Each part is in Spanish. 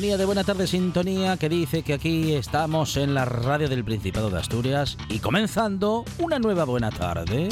Sintonía de Buena Tarde, sintonía que dice que aquí estamos en la radio del Principado de Asturias y comenzando una nueva Buena Tarde.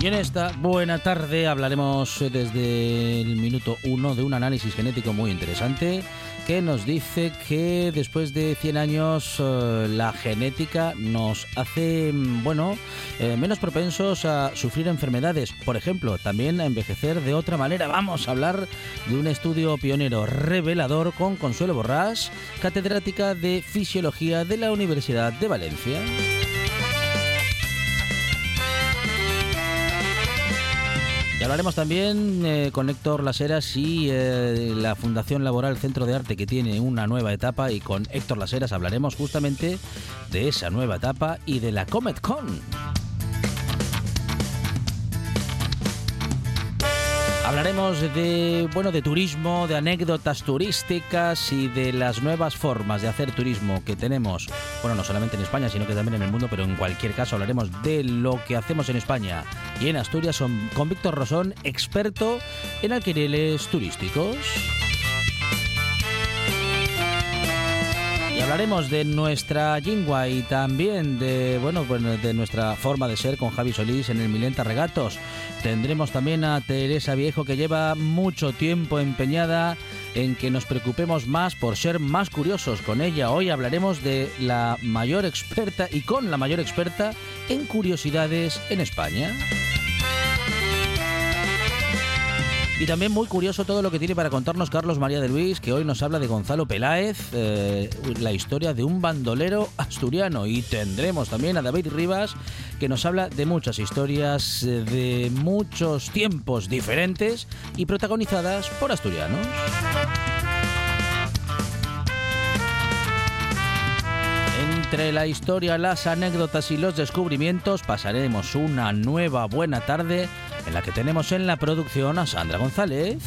Y en esta buena tarde hablaremos desde el minuto uno de un análisis genético muy interesante que nos dice que después de 100 años eh, la genética nos hace, mm, bueno, eh, menos propensos a sufrir enfermedades. Por ejemplo, también a envejecer de otra manera. Vamos a hablar de un estudio pionero revelador con Consuelo Borrás, catedrática de Fisiología de la Universidad de Valencia. Hablaremos también eh, con Héctor Laseras y eh, la Fundación Laboral Centro de Arte que tiene una nueva etapa y con Héctor Laseras hablaremos justamente de esa nueva etapa y de la Comet Con. Hablaremos de bueno de turismo, de anécdotas turísticas y de las nuevas formas de hacer turismo que tenemos, bueno, no solamente en España, sino que también en el mundo, pero en cualquier caso hablaremos de lo que hacemos en España y en Asturias con Víctor Rosón, experto en alquileres turísticos. Hablaremos de nuestra lingua y también de, bueno, de nuestra forma de ser con Javi Solís en el Milenta Regatos. Tendremos también a Teresa Viejo que lleva mucho tiempo empeñada en que nos preocupemos más por ser más curiosos con ella. Hoy hablaremos de la mayor experta y con la mayor experta en curiosidades en España. Y también muy curioso todo lo que tiene para contarnos Carlos María de Luis, que hoy nos habla de Gonzalo Peláez, eh, la historia de un bandolero asturiano. Y tendremos también a David Rivas, que nos habla de muchas historias eh, de muchos tiempos diferentes y protagonizadas por asturianos. Entre la historia, las anécdotas y los descubrimientos pasaremos una nueva buena tarde en la que tenemos en la producción a Sandra González.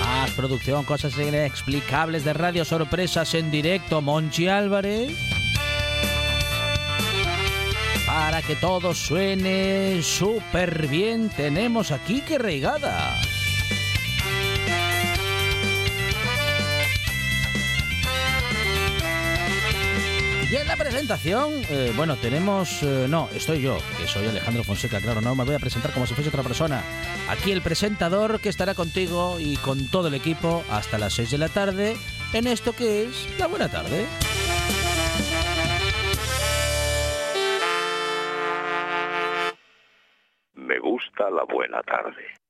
Más producción, cosas inexplicables de radio, sorpresas en directo, Monchi Álvarez. Para que todo suene súper bien, tenemos aquí que reigada. Y en la presentación, eh, bueno, tenemos... Eh, no, estoy yo, que soy Alejandro Fonseca, claro, no me voy a presentar como si fuese otra persona. Aquí el presentador que estará contigo y con todo el equipo hasta las 6 de la tarde en esto que es la buena tarde. Me gusta la buena tarde.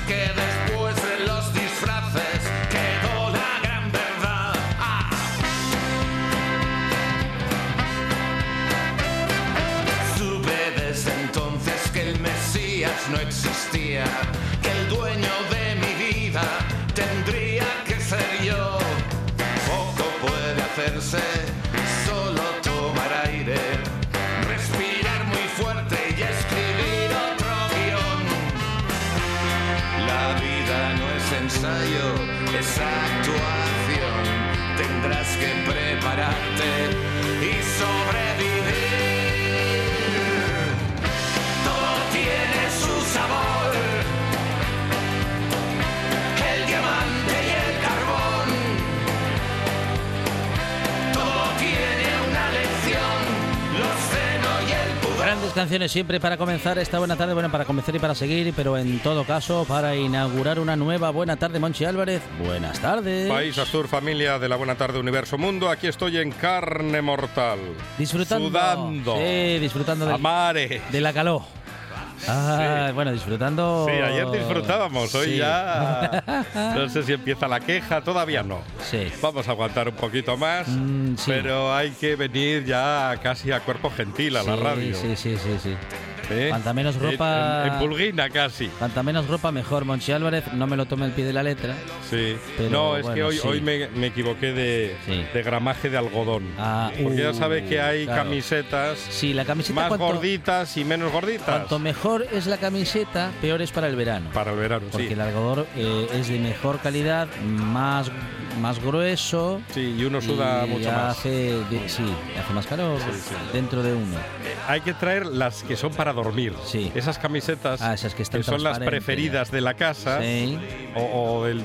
Que esa actuación. Tendrás que prepararte y sobrevivir. Canciones siempre para comenzar esta buena tarde, bueno, para comenzar y para seguir, pero en todo caso para inaugurar una nueva buena tarde, Monchi Álvarez. Buenas tardes. País Astur, familia de la Buena Tarde Universo Mundo. Aquí estoy en carne mortal. Disfrutando. Sudando. Sí, disfrutando del- Amare. de la calor. Ah, bueno, disfrutando. Sí, ayer disfrutábamos, hoy Sí. ya. No sé si empieza la queja, todavía no. Sí. Vamos a aguantar un poquito más, Mm, sí. pero hay que venir ya casi a cuerpo gentil a la Sí, radio. Sí, sí, sí, sí. ¿eh? Cuanta menos En- ropa- En, en pulguina casi. Cuanta menos ropa, mejor. Monchi Álvarez, no me lo tome el pie de la letra. Sí. Pero no, es que bueno, hoy, sí. hoy me, me equivoqué de, Sí. de gramaje de algodón. Ah, Porque ya uh, sabe que hay claro. camisetas Sí, la camiseta más cuanto, gorditas y menos gorditas. cuanto mejor es la camiseta, peor es para el verano. Para el verano, porque sí. el algodón eh, es de mejor calidad, más, más grueso. Sí, y uno suda y mucho más. De- sí, hace más calor Sí, sí. dentro de uno. Hay que traer las que son para dormir. Sí. Esas camisetas Ah, esas que están son las preferidas de la casa o, o del,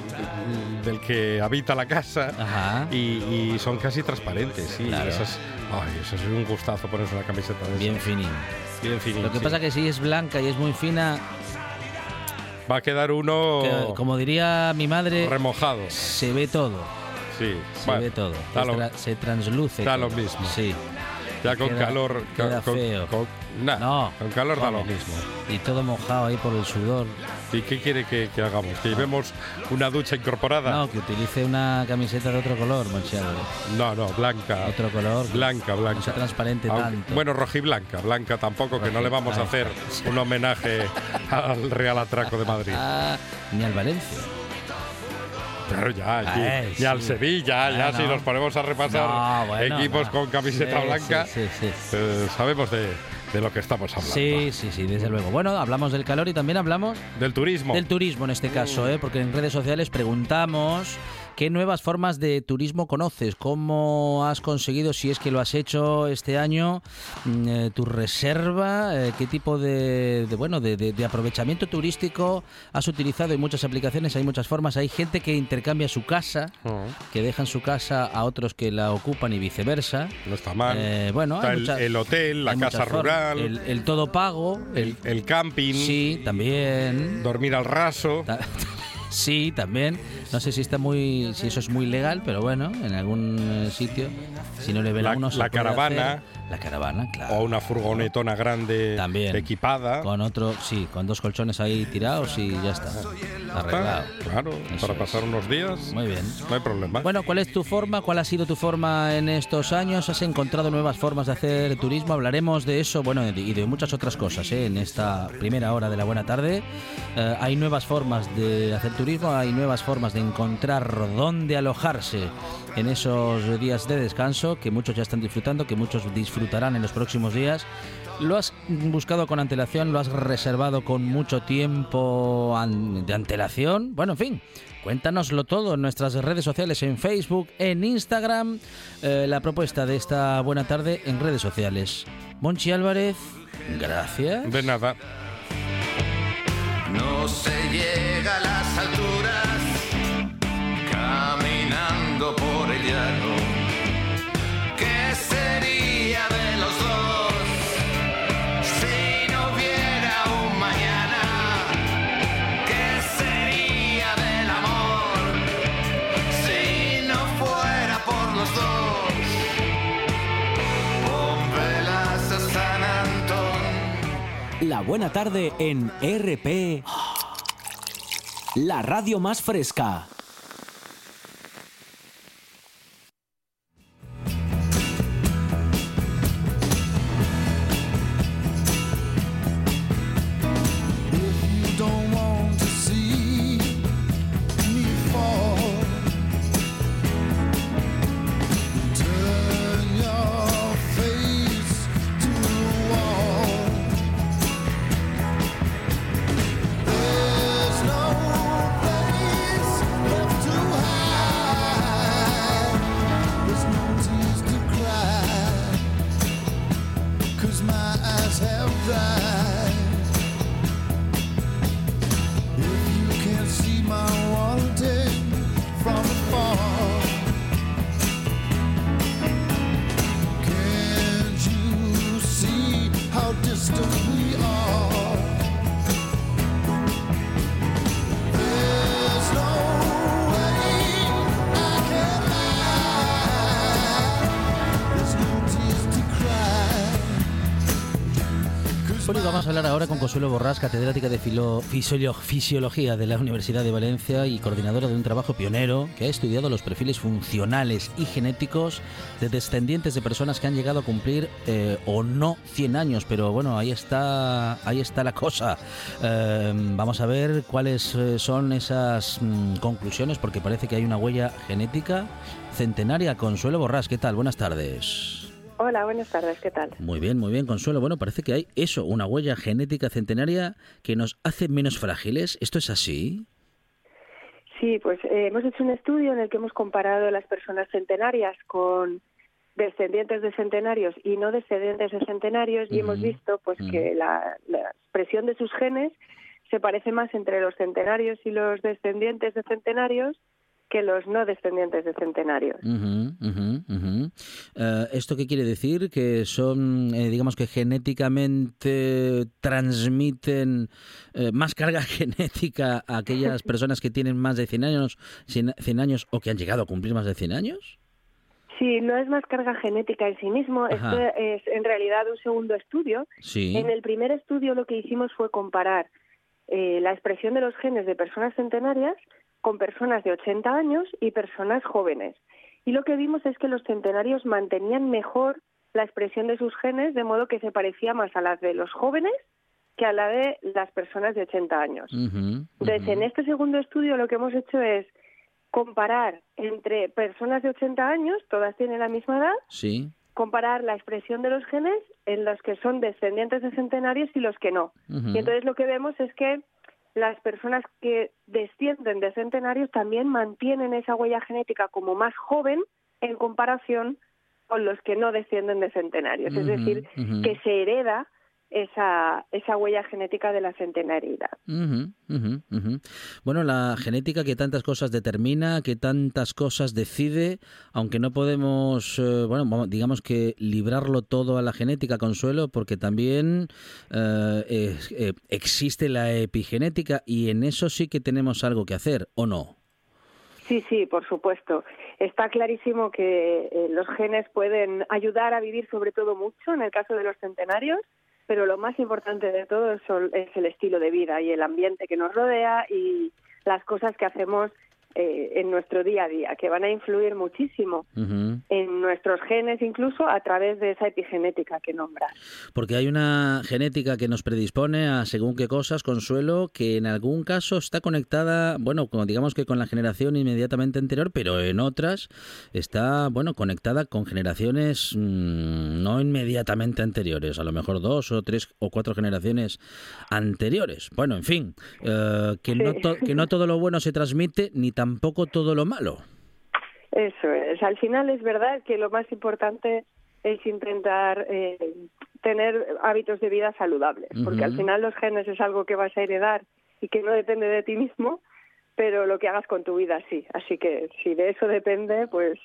del que habita la casa. Ajá. Y, y son casi transparentes, sí. Claro. Esas, ay, eso es un gustazo ponerse una camiseta de Bien finín. Bien finita, Lo que sí. pasa que si es blanca y es muy fina, Va a quedar uno que, como diría mi madre, remojado. se ve todo. Sí, Se bueno, ve todo. lo- se transluce. da lo mismo. Sí. Ya con queda- calor. queda con, feo. con- nah, No, con calor da lo mismo. Y todo mojado ahí por el sudor. ¿Y qué quiere que, que hagamos? ¿Que llevemos una ducha incorporada? No, que utilice una camiseta de otro color, Monchi Álvarez. no, no, blanca. Otro color. Blanca, blanca. No sea transparente Aunque- tanto. Bueno, rojiblanca, blanca tampoco, que no le vamos a hacer un homenaje al Real Atraco de Madrid. Ah, ni al Valencia. Claro, ya, aquí, Ay, y al sí. Sevilla, ya Ah, si no. nos ponemos a repasar No, bueno, equipos no. con camiseta Sí, blanca, sí. eh, sabemos de, de lo que estamos hablando. Sí, sí, sí, desde luego. Bueno, hablamos del calor y también hablamos Del turismo. del turismo en este caso, ¿eh? porque en redes sociales preguntamos qué nuevas formas de turismo conoces, cómo has conseguido, si es que lo has hecho este año, mm, eh, tu reserva, eh, qué tipo de, de, bueno de, de- de aprovechamiento turístico has utilizado en muchas aplicaciones, hay muchas formas, hay gente que intercambia su casa, Oh, que dejan su casa a otros que la ocupan y viceversa. no está mal. Eh, bueno, Está hay el, muchas- el hotel, la hay casa rural, el, el todo pago, el, el camping, sí, también. dormir al raso. Sí, también. No sé si está muy, si eso es muy legal, pero bueno, en algún eh, sitio, si no le ven La- a uno, la caravana. hacer. La caravana, claro. O una furgonetona grande También. equipada. Con otro, sí, con dos colchones ahí tirados y ya está. Arreglado. Claro, Eso para es. pasar unos días. Muy bien. No hay problema. Bueno, ¿cuál es tu forma? ¿Cuál ha sido tu forma en estos años? ¿Has encontrado nuevas formas de hacer turismo? Hablaremos de eso, bueno, y de muchas otras cosas ¿eh? en esta primera hora de la buena tarde. Eh, hay nuevas formas de hacer turismo, hay nuevas formas de encontrar dónde alojarse en esos días de descanso que muchos ya están disfrutando, que muchos disfrutarán en los próximos días. ¿Lo has buscado con antelación? ¿Lo has reservado con mucho tiempo de antelación? Bueno, en fin, cuéntanoslo todo en nuestras redes sociales, en Facebook, en Instagram. eh, la propuesta de esta buena tarde en redes sociales. Monchi Álvarez, gracias. De nada. No se llega a las alturas caminando por el llano. La buena tarde en RP. La radio más fresca. A hablar ahora con Consuelo Borrás, catedrática de Fisiología de la Universidad de Valencia y coordinadora de un trabajo pionero que ha estudiado los perfiles funcionales y genéticos de descendientes de personas que han llegado a cumplir eh, o no 100 años. Pero bueno, ahí está, ahí está la cosa. Eh, vamos a ver cuáles eh, son esas mm, conclusiones, porque parece que hay una huella genética centenaria. Consuelo Borrás, ¿qué tal? Buenas tardes. Hola, buenas tardes, ¿qué tal? Muy bien, muy bien, Consuelo. Bueno, parece que hay eso, una huella genética centenaria que nos hace menos frágiles. ¿Esto es así? Sí, pues eh, hemos hecho un estudio en el que hemos comparado las personas centenarias con descendientes de centenarios y no descendientes de centenarios y hemos visto pues que la, la expresión de sus genes se parece más entre los centenarios y los descendientes de centenarios que los no descendientes de centenarios. Eh, ¿Esto qué quiere decir? Que son, eh, digamos que genéticamente transmiten eh, más carga genética a aquellas personas que tienen más de 100 años, 100, 100 años o que han llegado a cumplir más de 100 años? Sí, no es más carga genética en sí mismo, Ajá. esto es en realidad un segundo estudio Sí. En el primer estudio lo que hicimos fue comparar eh, la expresión de los genes de personas centenarias con personas de 80 años y personas jóvenes. Y lo que vimos es que los centenarios mantenían mejor la expresión de sus genes, de modo que se parecía más a las de los jóvenes que a la de las personas de 80 años. Ujú, Entonces, ujú. en este segundo estudio lo que hemos hecho es comparar entre personas de 80 años, todas tienen la misma edad, Sí. comparar la expresión de los genes en los que son descendientes de centenarios y los que no. Ujú. Y entonces lo que vemos es que las personas que descienden de centenarios también mantienen esa huella genética como más joven en comparación con los que no descienden de centenarios. Es decir, que se hereda esa, esa huella genética de la centenariedad. Ujú, ujú, ujú. Bueno, la genética que tantas cosas determina, que tantas cosas decide, aunque no podemos, eh, bueno, digamos que librarlo todo a la genética, Consuelo, porque también eh, eh, existe la epigenética y en eso sí que tenemos algo que hacer, ¿o no? Sí, sí, por supuesto. Está clarísimo que eh, los genes pueden ayudar a vivir sobre todo mucho en el caso de los centenarios, pero lo más importante de todo es el estilo de vida y el ambiente que nos rodea y las cosas que hacemos eh, en nuestro día a día, que van a influir muchísimo en nuestros genes incluso a través de esa epigenética que nombras. Porque hay una genética que nos predispone a según qué cosas, Consuelo, que en algún caso está conectada, bueno, digamos que con la generación inmediatamente anterior, pero en otras está, bueno, conectada con generaciones mm, no inmediatamente anteriores, a lo mejor dos o tres o cuatro generaciones anteriores. Bueno, en fin, eh, que, no Sí. to- que no todo lo bueno se transmite, ni tampoco todo lo malo. Eso es. Al final es verdad que lo más importante es intentar eh, tener hábitos de vida saludables, porque al final los genes es algo que vas a heredar y que no depende de ti mismo, pero lo que hagas con tu vida sí. Así que si de eso depende, pues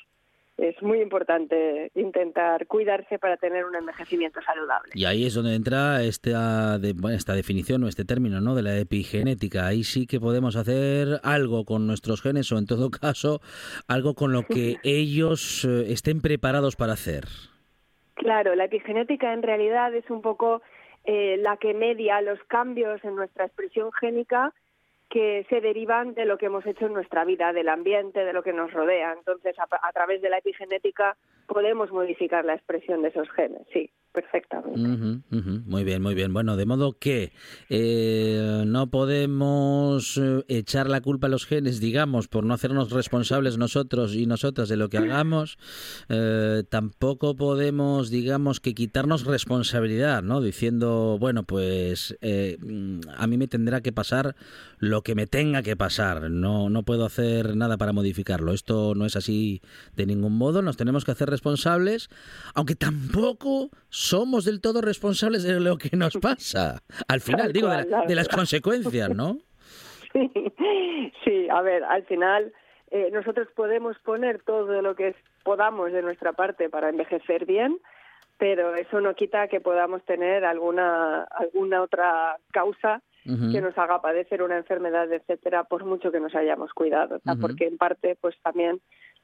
es muy importante intentar cuidarse para tener un envejecimiento saludable. Y ahí es donde entra esta, de- bueno, esta definición o este término ¿no? de la epigenética. Ahí sí que podemos hacer algo con nuestros genes o en todo caso algo con lo que ellos eh, estén preparados para hacer. Claro, la epigenética en realidad es un poco eh, la que media los cambios en nuestra expresión génica que se derivan de lo que hemos hecho en nuestra vida, del ambiente, de lo que nos rodea. Entonces, a, a través de la epigenética podemos modificar la expresión de esos genes, sí, perfectamente. Muy bien, muy bien. Bueno, de modo que eh, no podemos eh, echar la culpa a los genes, digamos, por no hacernos responsables nosotros y nosotras de lo que hagamos. Eh, tampoco podemos, digamos, que quitarnos responsabilidad, ¿no? Diciendo, bueno, pues mm, a mí me tendrá que pasar lo que me tenga que pasar. No, no puedo hacer nada para modificarlo. Esto no es así de ningún modo. Nos tenemos que hacer responsables, aunque tampoco somos del todo responsables de lo que nos pasa. Al final, digo, de, la- de las consecuencias, ¿no? Sí, sí, a ver, al final eh, nosotros podemos poner todo lo que podamos de nuestra parte para envejecer bien, pero eso no quita que podamos tener alguna alguna otra causa que nos haga padecer una enfermedad, etcétera, por mucho que nos hayamos cuidado, sea, Ujú. porque en parte, pues también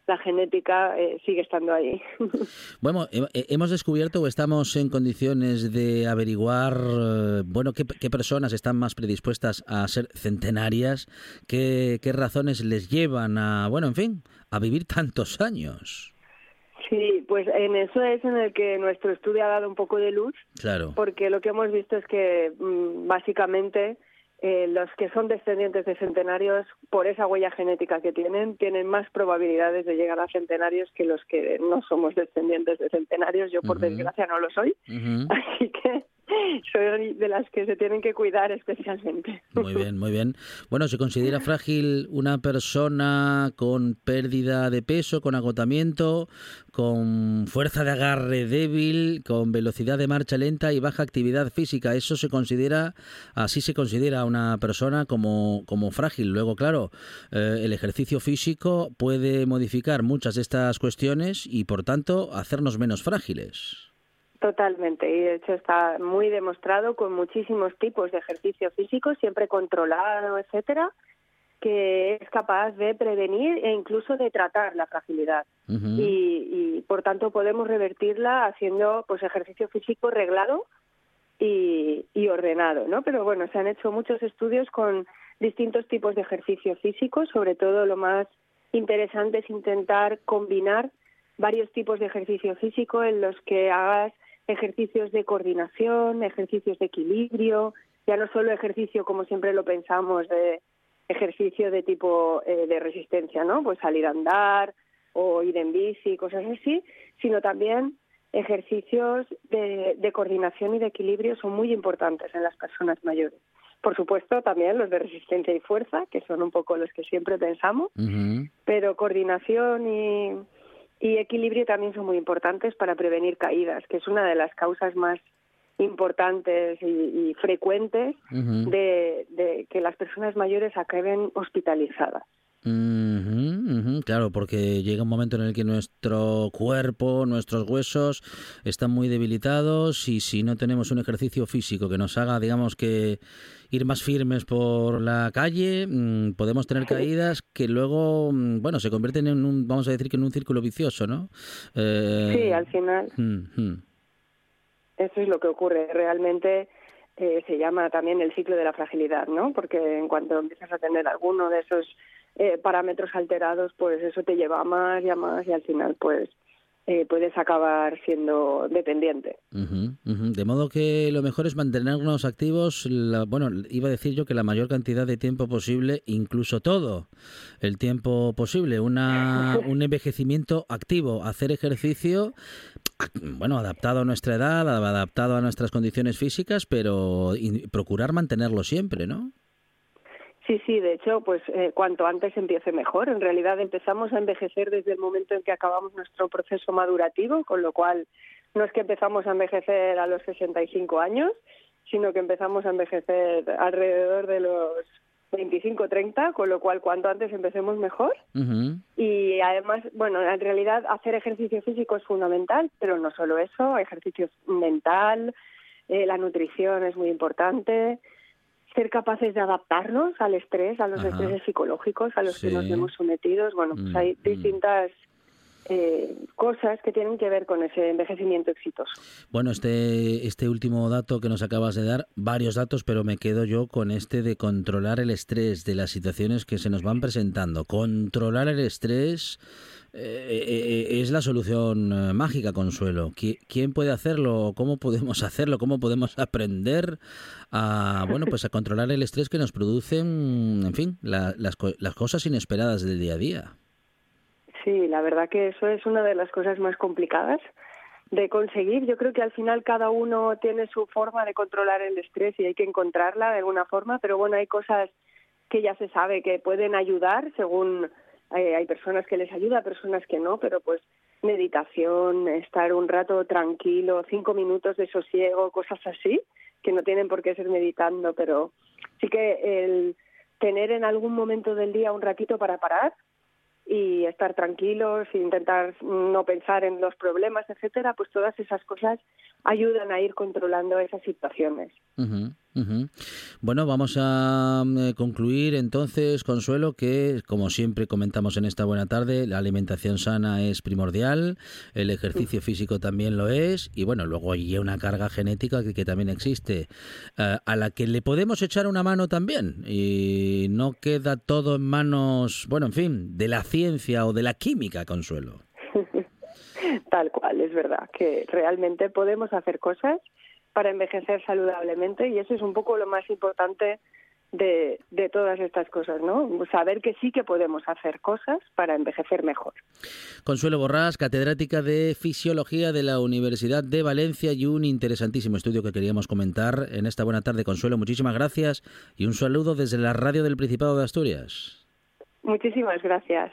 la genética eh, sigue estando ahí. Bueno, he- he- hemos descubierto o estamos en condiciones de averiguar, eh, bueno, qué, qué personas están más predispuestas a ser centenarias, qué, qué razones les llevan a, bueno, en fin, a vivir tantos años. Sí, pues en eso es en el que nuestro estudio ha dado un poco de luz, Claro. porque lo que hemos visto es que mm, básicamente eh, los que son descendientes de centenarios, por esa huella genética que tienen, tienen más probabilidades de llegar a centenarios que los que no somos descendientes de centenarios. Yo, por desgracia, no lo soy. Así que soy de las que se tienen que cuidar especialmente. Muy bien, muy bien. Bueno, ¿se considera frágil una persona con pérdida de peso, con agotamiento, con fuerza de agarre débil, con velocidad de marcha lenta y baja actividad física? Eso se considera, así se considera a una persona como, como frágil. Luego, claro, eh, el ejercicio físico puede modificar muchas de estas cuestiones y, por tanto, hacernos menos frágiles. Totalmente, y de hecho está muy demostrado con muchísimos tipos de ejercicio físico, siempre controlado, etcétera, que es capaz de prevenir e incluso de tratar la fragilidad. Y, y, por tanto podemos revertirla haciendo pues ejercicio físico reglado y, y ordenado, ¿no? Pero bueno, se han hecho muchos estudios con distintos tipos de ejercicio físico, sobre todo lo más interesante es intentar combinar varios tipos de ejercicio físico en los que hagas ejercicios de coordinación, ejercicios de equilibrio, ya no solo ejercicio como siempre lo pensamos de ejercicio de tipo eh, de resistencia, ¿no? Pues salir a andar o ir en bici, cosas así, sino también ejercicios de, de coordinación y de equilibrio son muy importantes en las personas mayores. Por supuesto, también los de resistencia y fuerza, que son un poco los que siempre pensamos, pero coordinación y, y equilibrio también son muy importantes para prevenir caídas, que es una de las causas más importantes y, y frecuentes de que las personas mayores acaben hospitalizadas. Claro, porque llega un momento en el que nuestro cuerpo, nuestros huesos están muy debilitados y si no tenemos un ejercicio físico que nos haga, digamos que ir más firmes por la calle, mm, podemos tener caídas que luego, mm, bueno, se convierten en un, vamos a decir que en un círculo vicioso, ¿no? Eh, Sí, al final eso es lo que ocurre. Realmente eh, se llama también el ciclo de la fragilidad, ¿no? Porque en cuanto empiezas a tener alguno de esos eh, parámetros alterados, pues eso te lleva a más y a más y al final, pues eh, puedes acabar siendo dependiente. Ujú. De modo que lo mejor es mantenernos activos, la- bueno, iba a decir yo que la mayor cantidad de tiempo posible, incluso todo el tiempo posible, una, un envejecimiento activo, hacer ejercicio, bueno, adaptado a nuestra edad, adaptado a nuestras condiciones físicas, pero procurar mantenerlo siempre, ¿no? Sí, sí, de hecho, pues eh, cuanto antes empiece mejor. En realidad empezamos a envejecer desde el momento en que acabamos nuestro proceso madurativo, con lo cual no es que empezamos a envejecer a los 65 años, sino que empezamos a envejecer alrededor de los 25, 30, con lo cual cuanto antes empecemos mejor. Y además, bueno, en realidad hacer ejercicio físico es fundamental, pero no solo eso, ejercicio mental, eh, la nutrición es muy importante, ser capaces de adaptarnos al estrés, a los Ajá. estreses psicológicos a los que nos Sí. vemos sometidos. Bueno, pues Mm, hay mm. distintas eh, cosas que tienen que ver con ese envejecimiento exitoso. Bueno, este, este último dato que nos acabas de dar, varios datos, pero me quedo yo con este de controlar el estrés de las situaciones que se nos van presentando. Controlar el estrés es la solución eh, mágica, Consuelo. ¿Qui- ¿Quién puede hacerlo? ¿Cómo podemos hacerlo? ¿Cómo podemos aprender a, bueno, pues a controlar el estrés que nos producen, en fin, la- las, las cosas inesperadas del día a día? Sí, la verdad que eso es una de las cosas más complicadas de conseguir. Yo creo que al final cada uno tiene su forma de controlar el estrés y hay que encontrarla de alguna forma, pero bueno, hay cosas que ya se sabe que pueden ayudar según eh, hay personas que les ayuda, personas que no, pero pues meditación, estar un rato tranquilo, cinco minutos de sosiego, cosas así, que no tienen por qué ser meditando, pero sí que el tener en algún momento del día un ratito para parar y estar tranquilos, e intentar no pensar en los problemas, etcétera, pues todas esas cosas ayudan a ir controlando esas situaciones. Bueno, vamos a eh, concluir entonces, Consuelo, que como siempre comentamos en esta buena tarde, la alimentación sana es primordial, el ejercicio físico también lo es, y bueno, luego hay una carga genética que, que también existe, eh, a la que le podemos echar una mano también, y no queda todo en manos, bueno, en fin, de la ciencia o de la química, Consuelo. Tal cual, es verdad, que realmente podemos hacer cosas para envejecer saludablemente y eso es un poco lo más importante de, de todas estas cosas, ¿no? Saber que sí que podemos hacer cosas para envejecer mejor. Consuelo Borrás, catedrática de Fisiología de la Universidad de Valencia y un interesantísimo estudio que queríamos comentar en esta buena tarde. Consuelo, muchísimas gracias y un saludo desde la radio del Principado de Asturias. Muchísimas gracias.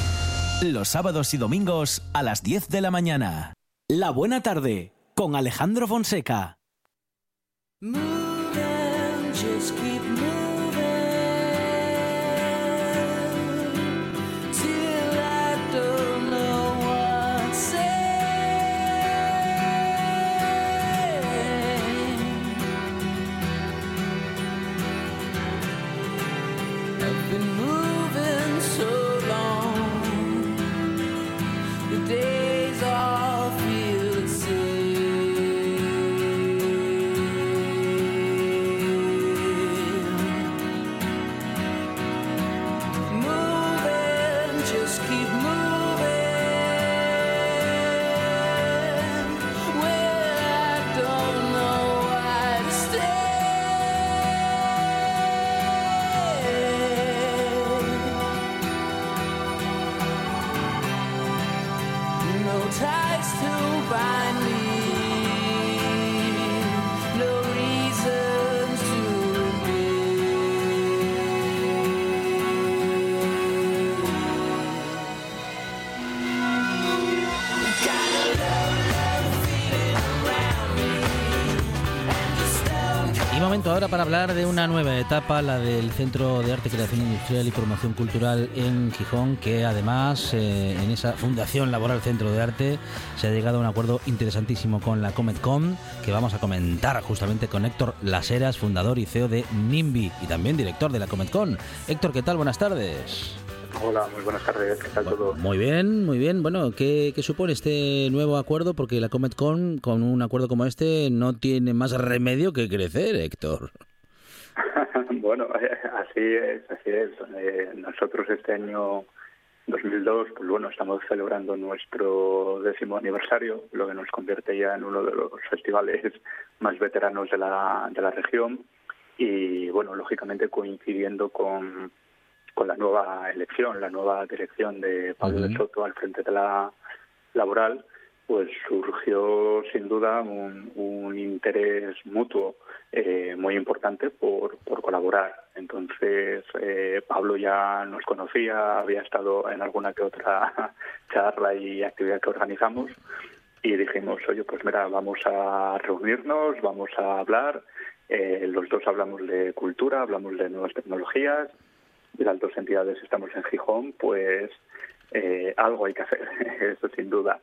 Los sábados y domingos a las 10 de la mañana. La buena tarde con Alejandro Fonseca. Momento ahora para hablar de una nueva etapa, la del Centro de Arte, Creación Industrial y Promoción Cultural en Gijón, que además eh, en esa Fundación Laboral Centro de Arte se ha llegado a un acuerdo interesantísimo con la Cometcom, que vamos a comentar justamente con Héctor Laseras, fundador y CEO de NIMBY y también director de la Cometcom. Héctor, ¿qué tal? Buenas tardes. Hola, muy buenas tardes, ¿qué tal todo? Muy bien, muy bien. Bueno, ¿qué, qué supone este nuevo acuerdo? Porque la Cometcon, con un acuerdo como este, no tiene más remedio que crecer, Héctor. bueno, así es, así es. Eh, nosotros este año 2002, pues bueno, estamos celebrando nuestro décimo aniversario, lo que nos convierte ya en uno de los festivales más veteranos de la, de la región y bueno, lógicamente coincidiendo con, con la nueva elección, la nueva dirección de Pablo de Soto al frente de la laboral, pues surgió sin duda un, un interés mutuo eh, muy importante por, por colaborar. Entonces, eh, Pablo ya nos conocía, había estado en alguna que otra charla y actividad que organizamos y dijimos, oye, pues mira, vamos a reunirnos, vamos a hablar. Eh, los dos hablamos de cultura, hablamos de nuevas tecnologías, las dos entidades estamos en Gijón, pues eh, algo hay que hacer, eso sin duda.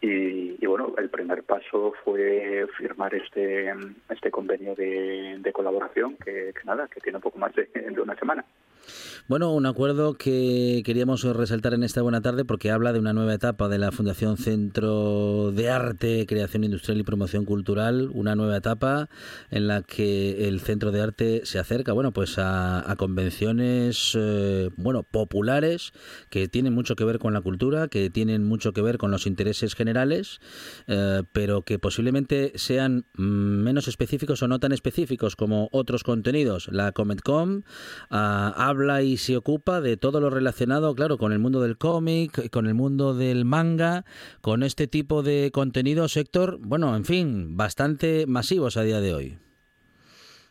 Y, y, bueno, el primer paso fue firmar este este convenio de, colaboración que, que, nada, que tiene un poco más de una semana. Bueno, un acuerdo que queríamos resaltar en esta buena tarde porque habla de una nueva etapa de la Fundación Centro de Arte, Creación Industrial y Promoción Cultural, una nueva etapa en la que el Centro de Arte se acerca, bueno, pues a, a convenciones, eh, bueno, populares que tienen mucho que ver con la cultura, que tienen mucho que ver con los intereses generales, eh, pero que posiblemente sean menos específicos o no tan específicos como otros contenidos. La Cometcom ha habla y se ocupa de todo lo relacionado, claro, con el mundo del cómic, con el mundo del manga, con este tipo de contenidos, Héctor, bueno, en fin, bastante masivos a día de hoy.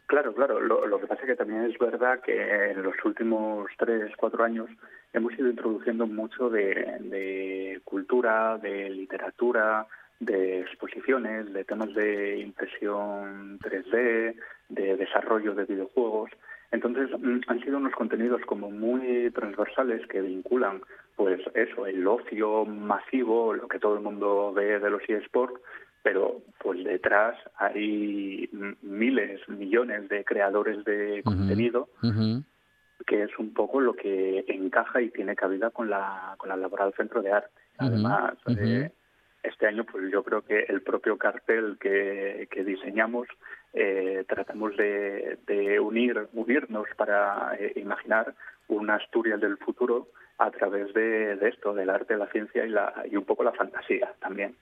Claro, claro. Lo, lo, que pasa es que también es verdad que en los últimos tres, cuatro años hemos ido introduciendo mucho de, de cultura, de literatura, de exposiciones, de temas de impresión 3D, de desarrollo de videojuegos. Entonces mm, han sido unos contenidos como muy transversales que vinculan, pues eso, el ocio masivo, lo que todo el mundo ve de los eSports, pero pues detrás hay miles, millones de creadores de contenido, que es un poco lo que encaja y tiene cabida con la, con la laboral centro de arte. Además, eh, este año pues yo creo que el propio cartel que, que diseñamos eh, tratamos de, de, unir, unirnos para eh, imaginar una Asturias del futuro a través de, esto, del arte, la ciencia y, la, y un poco la fantasía también.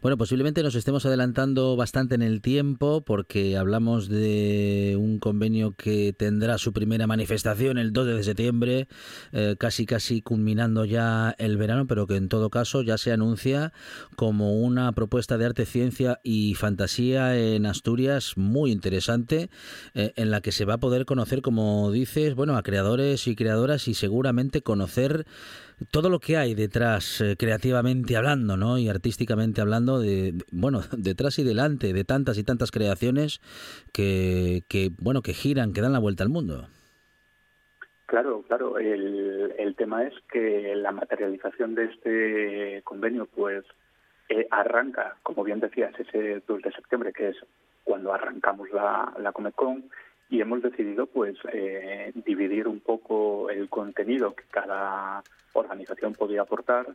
Bueno, posiblemente nos estemos adelantando bastante en el tiempo porque hablamos de un convenio que tendrá su primera manifestación el 2 de septiembre, eh, casi casi culminando ya el verano, pero que en todo caso ya se anuncia como una propuesta de arte, ciencia y fantasía en Asturias muy interesante, eh, en la que se va a poder conocer, como dices, bueno, a creadores y creadoras y seguramente conocer todo lo que hay detrás, eh, creativamente hablando, ¿no? Y artísticamente hablando, de, bueno, detrás y delante de tantas y tantas creaciones que, bueno, que giran, que dan la vuelta al mundo. Claro, claro. El, el tema es que la materialización de este convenio, pues, eh, arranca, como bien decías, ese 2 de septiembre, que es cuando arrancamos la, la Comic Con, y hemos decidido pues eh, dividir un poco el contenido que cada organización podía aportar.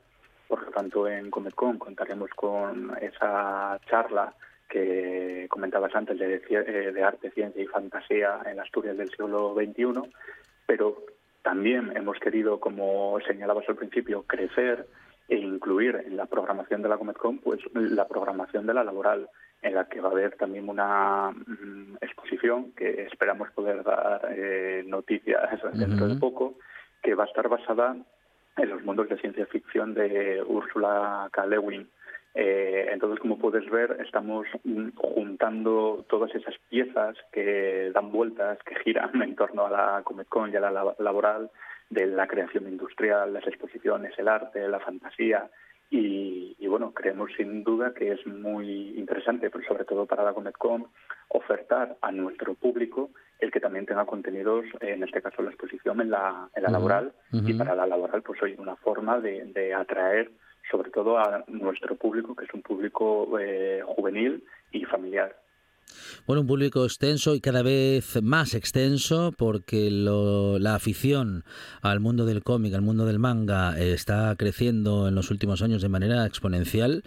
Por lo tanto, en Comecon contaremos con esa charla que comentabas antes de, eh, de arte, ciencia y fantasía en Asturias del siglo XXI, pero también hemos querido, como señalabas al principio, crecer e incluir en la programación de la Cometcon pues la programación de la laboral en la que va a haber también una mm, exposición que esperamos poder dar eh, noticias dentro uh -huh. de poco, que va a estar basada en los mundos de ciencia ficción de Ursula K. Lewin. Eh, entonces, como puedes ver, estamos juntando todas esas piezas que dan vueltas, que giran en torno a la Comic Con y a la laboral, de la creación industrial, las exposiciones, el arte, la fantasía, y, y, bueno, creemos sin duda que es muy interesante, pero sobre todo para la Coneccom, ofertar a nuestro público el que también tenga contenidos, en este caso la exposición en la, en la laboral, uh -huh. y para la laboral pues hoy una forma de, de, atraer sobre todo a nuestro público, que es un público eh, juvenil y familiar. Bueno, un público extenso y cada vez más extenso porque lo, la afición al mundo del cómic, al mundo del manga, está creciendo en los últimos años de manera exponencial.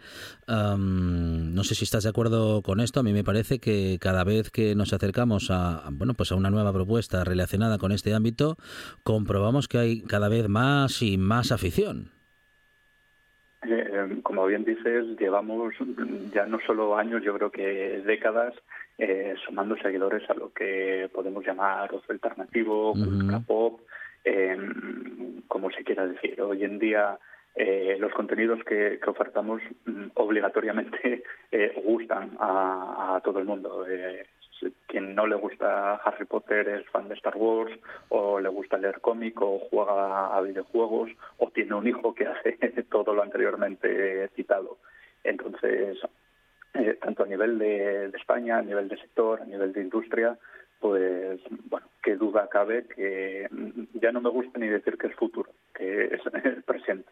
Um, no sé si estás de acuerdo con esto. A mí me parece que cada vez que nos acercamos a, bueno, pues a una nueva propuesta relacionada con este ámbito, comprobamos que hay cada vez más y más afición. Eh, como bien dices, llevamos ya no solo años, yo creo que décadas eh, sumando seguidores a lo que podemos llamar ocio alternativo, uh -huh. pop, eh, como se quiera decir. Hoy en día eh, los contenidos que, que ofertamos mm, obligatoriamente eh, gustan a, a, todo el mundo. Eh, quien no le gusta Harry Potter es fan de Star Wars, o le gusta leer cómic, o juega a videojuegos, o tiene un hijo que hace todo lo anteriormente citado. Entonces, eh, tanto a nivel de, de, España, a nivel de sector, a nivel de industria, pues, bueno, qué duda cabe que ya no me gusta ni decir que es futuro, que es el presente.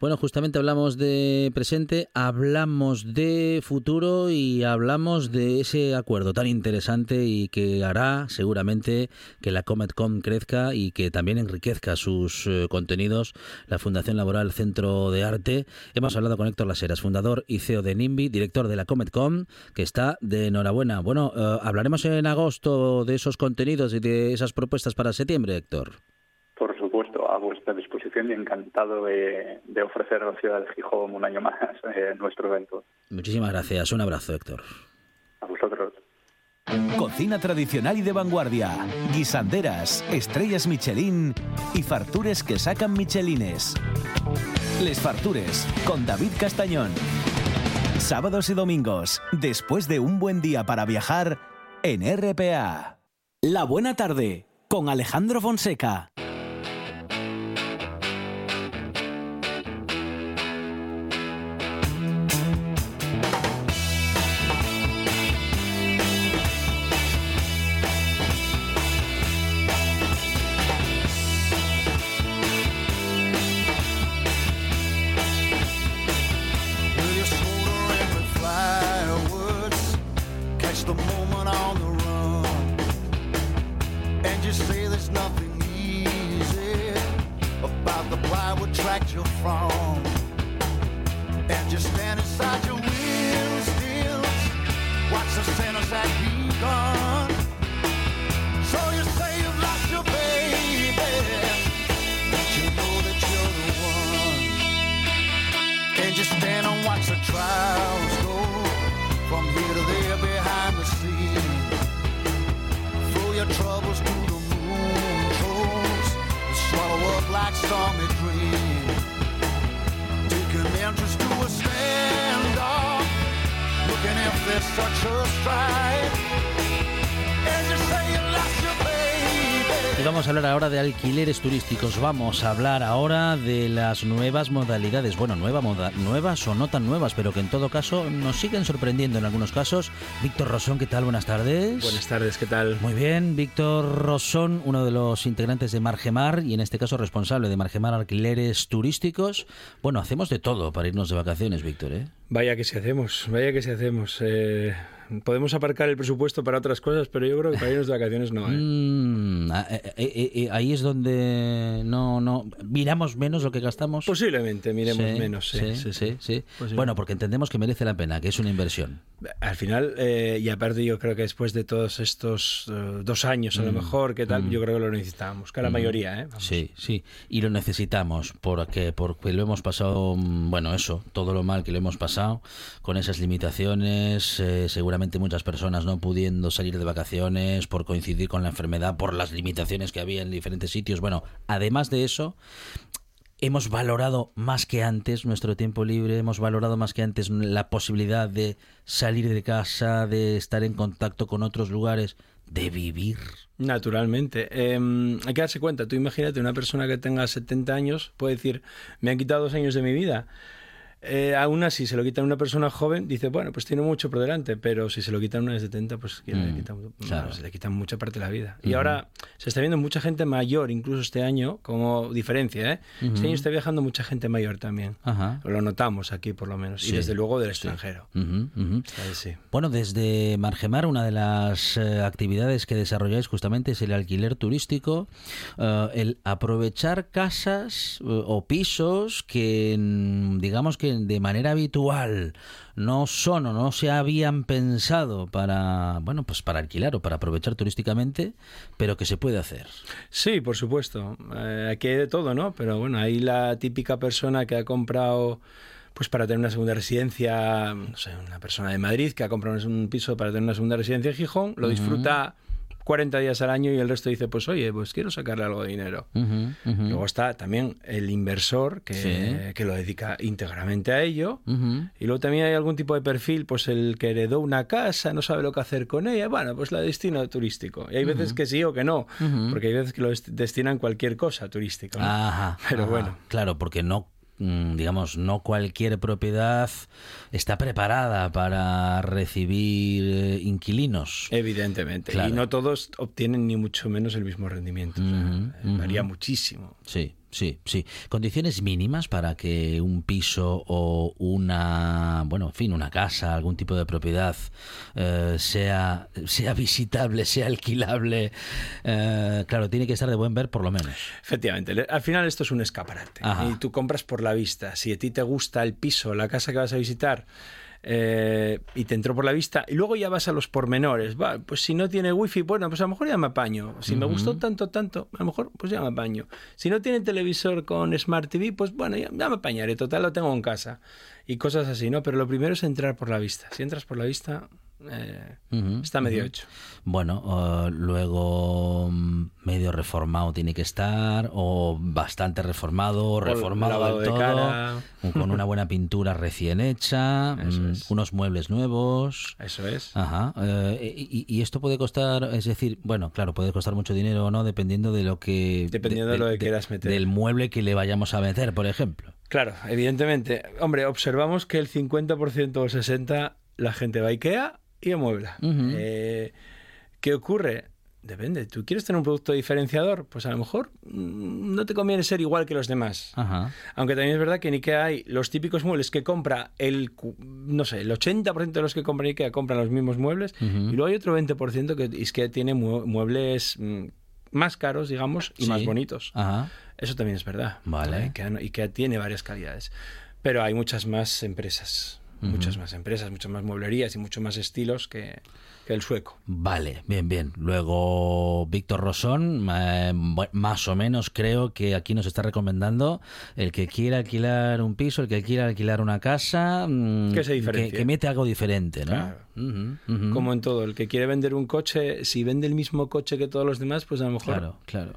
Bueno, justamente hablamos de presente, hablamos de futuro y hablamos de ese acuerdo tan interesante y que hará seguramente que la CometCom crezca y que también enriquezca sus eh, contenidos la Fundación Laboral Centro de Arte. Hemos hablado con Héctor Laseras, fundador y CEO de NIMBY, director de la CometCom, que está de enhorabuena. Bueno, eh, hablaremos en agosto de esos contenidos y de esas propuestas para septiembre, Héctor supuesto, a vuestra disposición y encantado de, de ofrecer a la ciudad de Gijón un año más eh, nuestro evento. Muchísimas gracias. Un abrazo, Héctor. A vosotros. Cocina tradicional y de vanguardia, guisanderas, estrellas Michelin y fartures que sacan Michelines. Les Fartures, con David Castañón. Sábados y domingos, después de un buen día para viajar, en RPA. La buena tarde, con Alejandro Fonseca. Trials go from here to there behind the scenes. Throw your troubles to the moon, toes, and swallow up like stormy dream. Take an interest to a standoff, looking if there's such a strife. Y vamos a hablar ahora de alquileres turísticos. Vamos a hablar ahora de las nuevas modalidades. Bueno, nueva moda, nuevas o no tan nuevas, pero que en todo caso nos siguen sorprendiendo en algunos casos. Víctor Rosón, ¿qué tal? Buenas tardes. Buenas tardes, ¿qué tal? Muy bien, Víctor Rosón, uno de los integrantes de Margemar y en este caso responsable de Margemar Alquileres Turísticos. Bueno, hacemos de todo para irnos de vacaciones, Víctor, ¿eh? Vaya que si hacemos, vaya que si hacemos. Eh, podemos aparcar el presupuesto para otras cosas, pero yo creo que para irnos de vacaciones no. ¿eh? Mm, ah, eh, eh, eh, ahí es donde no, no miramos menos lo que gastamos. Posiblemente miremos menos, sí, sí, sí, sí, sí. sí. Posiblemente. Bueno, porque entendemos que merece la pena, que es una inversión. Al final, eh, y aparte yo creo que después de todos estos eh, dos años a lo Mm, mejor, ¿qué tal? mm. Yo creo que lo necesitábamos, que la Mm. mayoría, ¿eh? Vamos. Sí, sí, y lo necesitamos porque porque lo hemos pasado, mm, bueno, eso, todo lo mal que lo hemos pasado con esas limitaciones, eh, seguramente muchas personas no pudiendo salir de vacaciones por coincidir con la enfermedad, por las limitaciones que había en diferentes sitios. Bueno, además de eso, hemos valorado más que antes nuestro tiempo libre, hemos valorado más que antes la posibilidad de salir de casa, de estar en contacto con otros lugares, de vivir. Naturalmente. Eh, hay que darse cuenta, tú imagínate, una persona que tenga 70 años puede decir, me han quitado dos años de mi vida. Eh, aún así, se lo quitan a una persona joven, dice, bueno, pues tiene mucho por delante, pero si se lo quitan a una de 70, pues le Mm, quitan, claro. se le quitan mucha parte de la vida. Y Ujú. ahora se está viendo mucha gente mayor, incluso este año, como diferencia, ¿eh? Este año está viajando mucha gente mayor también. Ajá. Lo notamos aquí, por lo menos. Sí, y desde luego del sí. extranjero. Ahí sí. Bueno, desde Margemar, una de las eh, actividades que desarrolláis justamente es el alquiler turístico, eh, el aprovechar casas eh, o pisos que, mm, digamos que de manera habitual no son o no se habían pensado para, bueno, pues para alquilar o para aprovechar turísticamente, pero que se puede hacer. Sí, por supuesto. Eh, aquí hay de todo, ¿no? Pero bueno, hay la típica persona que ha comprado, pues para tener una segunda residencia, no sé, una persona de Madrid que ha comprado un piso para tener una segunda residencia en Gijón, lo disfruta 40 días al año y el resto dice, pues oye, pues quiero sacarle algo de dinero. Luego está también el inversor que, Sí. que lo dedica íntegramente a ello. Y luego también hay algún tipo de perfil, pues el que heredó una casa, no sabe lo que hacer con ella, bueno, pues la destina turístico. Y hay veces que sí o que no, porque hay veces que lo dest- destinan cualquier cosa turístico. ¿no? Ajá, Pero ajá. bueno. Claro, porque no, digamos, no cualquier propiedad está preparada para recibir eh, inquilinos. Evidentemente. Claro. Y no todos obtienen ni mucho menos el mismo rendimiento. O sea. Varía muchísimo. Sí, sí, sí. Condiciones mínimas para que un piso o una, bueno, en fin, una casa, algún tipo de propiedad eh, sea, sea visitable, sea alquilable. Eh, claro, tiene que estar de buen ver por lo menos. Efectivamente, al final esto es un escaparate. Ajá. Y tú compras por la vista. Si a ti te gusta el piso, la casa que vas a visitar, eh, y te entró por la vista, y luego ya vas a los pormenores. Va, pues si no tiene wifi, bueno, pues a lo mejor ya me apaño. Si me gustó tanto, tanto, a lo mejor pues ya me apaño. Si no tiene televisor con Smart TV, pues bueno, ya, ya me apañaré. Total, lo tengo en casa. Y cosas así, ¿no? Pero lo primero es entrar por la vista. Si entras por la vista, eh, está medio hecho. Bueno, eh, luego mm, medio reformado tiene que estar, o bastante reformado, o reformado del de todo, cara. o con una buena pintura recién hecha, mm, unos muebles nuevos. Eso es. Ajá. eh, y, y esto puede costar, es decir, bueno, claro, puede costar mucho dinero o no, dependiendo de lo que. Dependiendo de lo que quieras meter. Del mueble que le vayamos a meter, por ejemplo. Claro, evidentemente. Hombre, observamos que el 50% o el 60% la gente va a Ikea y amuebla. Eh, ¿Qué ocurre? Depende. ¿Tú quieres tener un producto diferenciador? Pues a lo mejor mm, no te conviene ser igual que los demás. Ajá. Aunque también es verdad que en Ikea hay los típicos muebles que compra el, no sé, el 80% de los que compran Ikea compran los mismos muebles y luego hay otro 20% que es que tiene mue- muebles mm, más caros, digamos, y Sí. más bonitos. Ajá. Eso también es verdad. Vale. Ikea, Ikea tiene varias calidades. Pero hay muchas más empresas, muchas más empresas, muchas más mueblerías y muchos más estilos que, que el sueco. Vale, bien, bien. Luego Víctor Rosón, eh, más o menos creo que aquí nos está recomendando el que quiera alquilar un piso, el que quiera alquilar una casa, mm, Que se diferencie. que, mete algo diferente, ¿no? Claro. Como en todo, el que quiere vender un coche, si vende el mismo coche que todos los demás, pues a lo mejor Claro, claro.